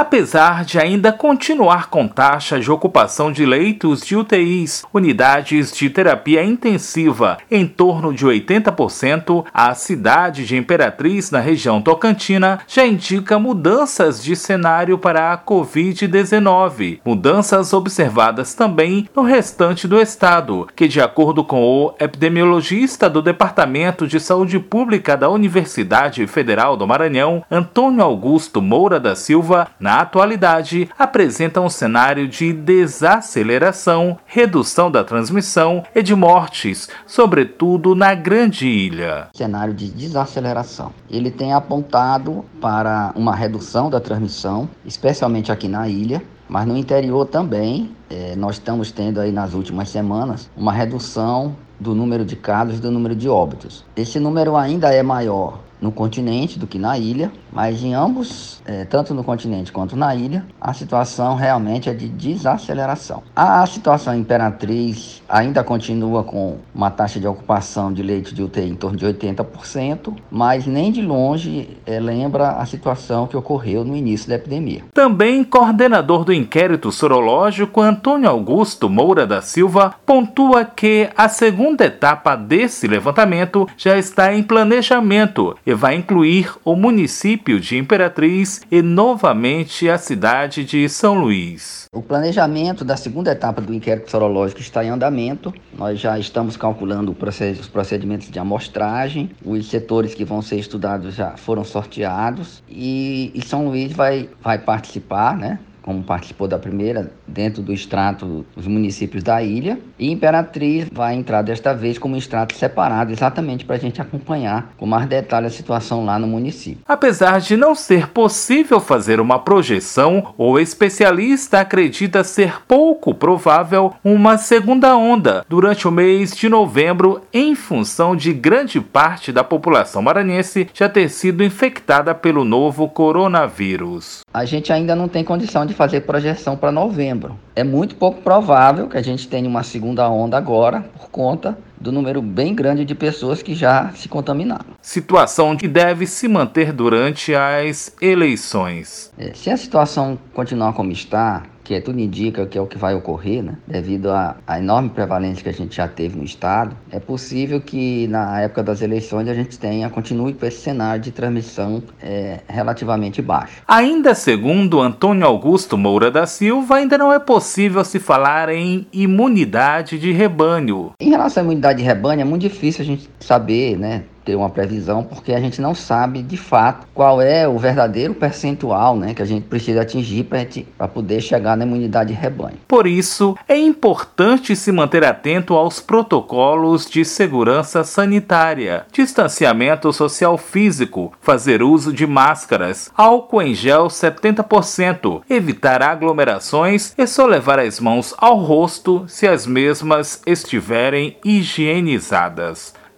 Apesar de ainda continuar com taxa de ocupação de leitos de UTIs, unidades de terapia intensiva em torno de 80%, a cidade de Imperatriz, na região tocantina, já indica mudanças de cenário para a Covid-19, mudanças observadas também no restante do estado, que, de acordo com o epidemiologista do Departamento de Saúde Pública da Universidade Federal do Maranhão, Antônio Augusto Moura da Silva, na atualidade, apresenta um cenário de desaceleração, redução da transmissão e de mortes, sobretudo na Grande Ilha. Cenário de desaceleração. Ele tem apontado para uma redução da transmissão, especialmente aqui na ilha, mas no interior também, é, nós estamos tendo aí nas últimas semanas uma redução do número de casos e do número de óbitos. Esse número ainda é maior no continente do que na ilha, mas em ambos, é, tanto no continente quanto na ilha, a situação realmente é de desaceleração. A situação imperatriz ainda continua com uma taxa de ocupação de leite de UTI em torno de 80%, mas nem de longe é, lembra a situação que ocorreu no início da epidemia. Também coordenador do inquérito sorológico, Antônio Augusto Moura da Silva, pontua que a segunda etapa desse levantamento já está em planejamento vai incluir o município de Imperatriz e novamente a cidade de São Luís. O planejamento da segunda etapa do inquérito sorológico está em andamento. Nós já estamos calculando os procedimentos de amostragem, os setores que vão ser estudados já foram sorteados e, e São Luís vai, vai participar, né? Como participou da primeira, dentro do extrato dos municípios da ilha. E Imperatriz vai entrar desta vez como extrato separado, exatamente para a gente acompanhar com mais detalhe a situação lá no município. Apesar de não ser possível fazer uma projeção, o especialista acredita ser pouco provável uma segunda onda durante o mês de novembro, em função de grande parte da população maranhense já ter sido infectada pelo novo coronavírus. A gente ainda não tem condição de fazer projeção para novembro. É muito pouco provável que a gente tenha uma segunda onda agora, por conta do número bem grande de pessoas que já se contaminaram. Situação que deve se manter durante as eleições. É, se a situação continuar como está, que tudo indica que é o que vai ocorrer, né? devido à, à, enorme prevalência que a gente já teve no estado, é possível que na época das eleições a gente tenha, continue com esse cenário de transmissão é, relativamente baixo. Ainda segundo Antônio Augusto Moura da Silva, ainda não é possível se falar em imunidade de rebanho. Em relação à imunidade de rebanho, é muito difícil a gente saber, né? Ter uma previsão, porque a gente não sabe de fato qual é o verdadeiro percentual né, que a gente precisa atingir para poder chegar na imunidade de rebanho. Por isso, é importante se manter atento aos protocolos de segurança sanitária, distanciamento social físico, fazer uso de máscaras, álcool em gel 70%, evitar aglomerações e só levar as mãos ao rosto se as mesmas estiverem higienizadas